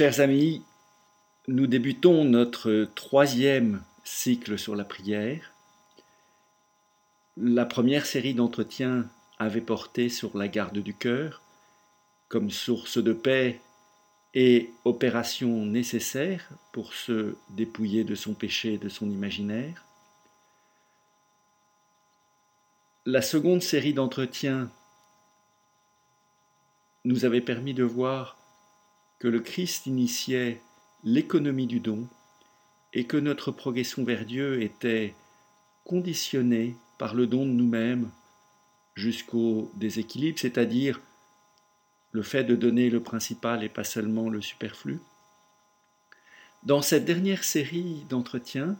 Chers amis, nous débutons notre troisième cycle sur la prière. La première série d'entretiens avait porté sur la garde du cœur comme source de paix et opération nécessaire pour se dépouiller de son péché et de son imaginaire. La seconde série d'entretiens nous avait permis de voir que le Christ initiait l'économie du don et que notre progression vers Dieu était conditionnée par le don de nous-mêmes jusqu'au déséquilibre, c'est-à-dire le fait de donner le principal et pas seulement le superflu. Dans cette dernière série d'entretiens,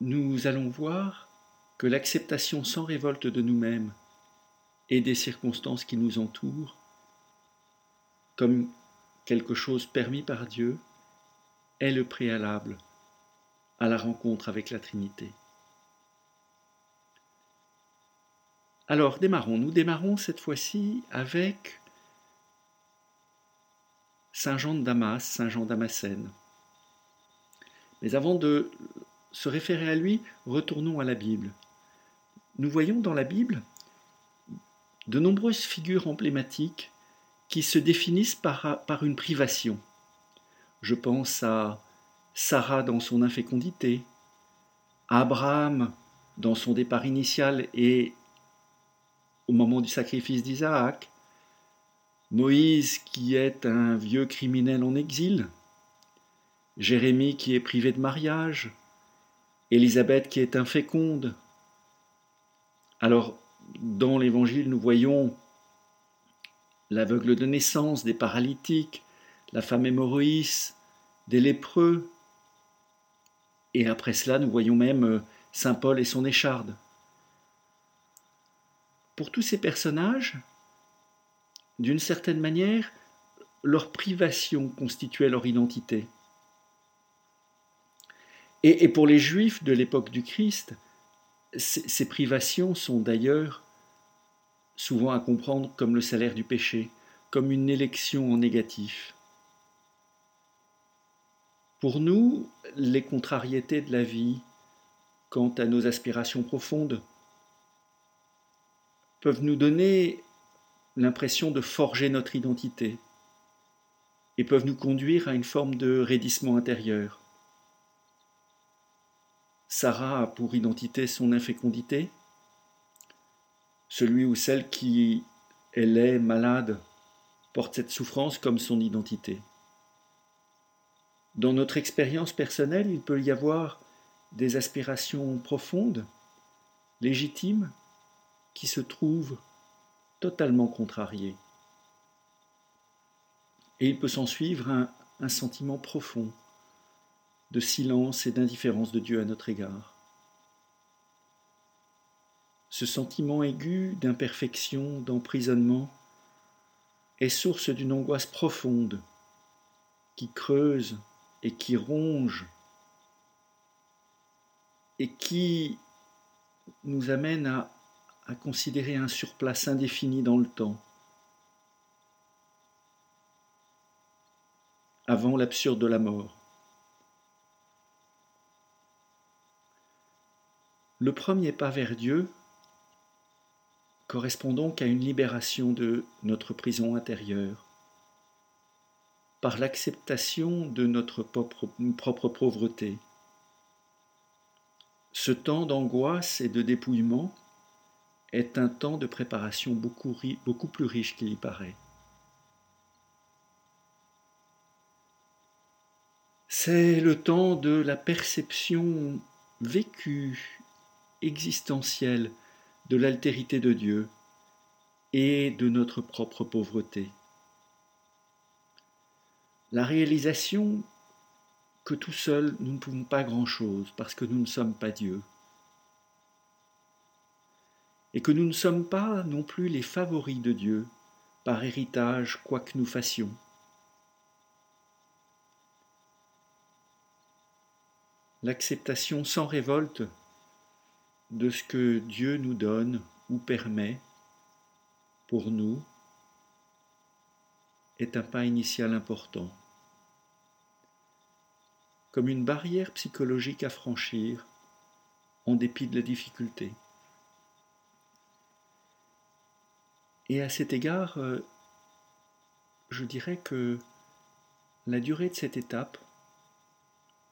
nous allons voir que l'acceptation sans révolte de nous-mêmes et des circonstances qui nous entourent comme quelque chose permis par Dieu est le préalable à la rencontre avec la Trinité. Alors démarrons, nous démarrons cette fois-ci avec Saint Jean de Damas, Saint Jean Damascène. Mais avant de se référer à lui, retournons à la Bible. Nous voyons dans la Bible de nombreuses figures emblématiques qui se définissent par, une privation. Je pense à Sarah dans son infécondité, Abraham dans son départ initial et au moment du sacrifice d'Isaac, Moïse qui est un vieux criminel en exil, Jérémie qui est privé de mariage, Élisabeth qui est inféconde. Alors, dans l'Évangile, nous voyons l'aveugle de naissance, des paralytiques, la femme hémorroïs, des lépreux. Et après cela, nous voyons même euh, Saint Paul et son écharde. Pour tous ces personnages, d'une certaine manière, leur privation constituait leur identité. Et, pour les Juifs de l'époque du Christ, ces privations sont d'ailleurs souvent à comprendre comme le salaire du péché, comme une élection en négatif. Pour nous, les contrariétés de la vie, quant à nos aspirations profondes, peuvent nous donner l'impression de forger notre identité et peuvent nous conduire à une forme de raidissement intérieur. Sarah a pour identité son infécondité, celui ou celle qui, elle est malade, porte cette souffrance comme son identité. Dans notre expérience personnelle, il peut y avoir des aspirations profondes, légitimes, qui se trouvent totalement contrariées. Et il peut s'en suivre un, un sentiment profond de silence et d'indifférence de Dieu à notre égard. Ce sentiment aigu d'imperfection, d'emprisonnement, est source d'une angoisse profonde qui creuse et qui ronge et qui nous amène à, considérer un surplace indéfini dans le temps. avant l'absurde de la mort. Le premier pas vers Dieu correspond donc à une libération de notre prison intérieure, par l'acceptation de notre propre, pauvreté. Ce temps d'angoisse et de dépouillement est un temps de préparation beaucoup plus riche qu'il y paraît. C'est le temps de la perception vécue, existentielle, de l'altérité de Dieu et de notre propre pauvreté. La réalisation que tout seul nous ne pouvons pas grand-chose parce que nous ne sommes pas Dieu et que nous ne sommes pas non plus les favoris de Dieu par héritage quoi que nous fassions. L'acceptation sans révolte de ce que Dieu nous donne ou permet pour nous est un pas initial important, comme une barrière psychologique à franchir en dépit de la difficulté. Et à cet égard, euh, je dirais que la durée de cette étape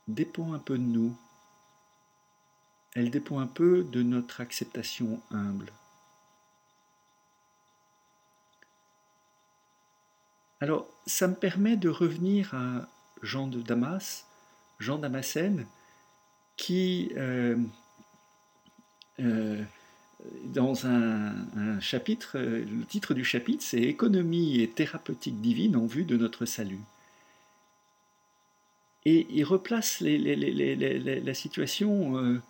dépend un peu de nous. Elle dépend un peu de notre acceptation humble. Alors, ça me permet de revenir à Jean de Damas, Jean Damascène, qui, euh, euh, dans un, chapitre, le titre du chapitre, c'est Économie et thérapeutique divine en vue de notre salut. Et il replace la situation euh,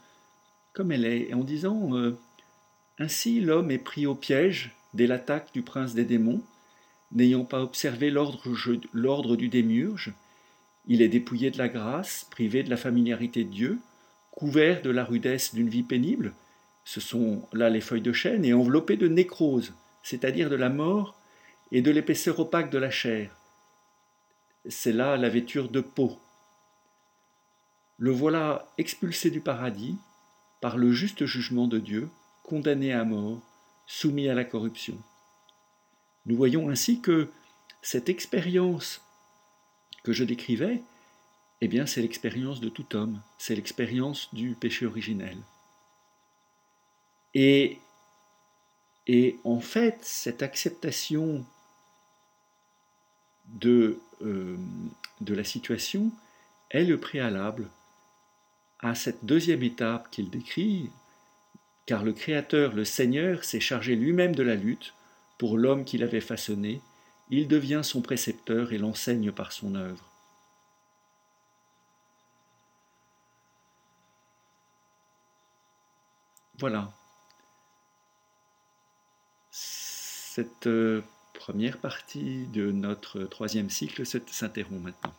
comme elle est, en disant Ainsi l'homme est pris au piège dès l'attaque du prince des démons N'ayant pas observé l'ordre du démiurge, il est dépouillé de la grâce, privé de la familiarité de Dieu, couvert de la rudesse d'une vie pénible, ce sont là les feuilles de chêne, et enveloppé de nécrose, c'est-à-dire de la mort et de l'épaisseur opaque de la chair. C'est là la vêture de peau. Le voilà expulsé du paradis par le juste jugement de Dieu, condamné à mort, soumis à la corruption. Nous voyons ainsi que cette expérience que je décrivais, eh bien, c'est l'expérience de tout homme, c'est l'expérience du péché originel. Et, et en fait, cette acceptation de, euh, de la situation est le préalable à cette deuxième étape qu'il décrit, car le Créateur, le Seigneur, s'est chargé lui-même de la lutte pour l'homme qu'il avait façonné, il devient son précepteur et l'enseigne par son œuvre. Voilà. Cette euh, première partie de notre troisième cycle s'interrompt maintenant.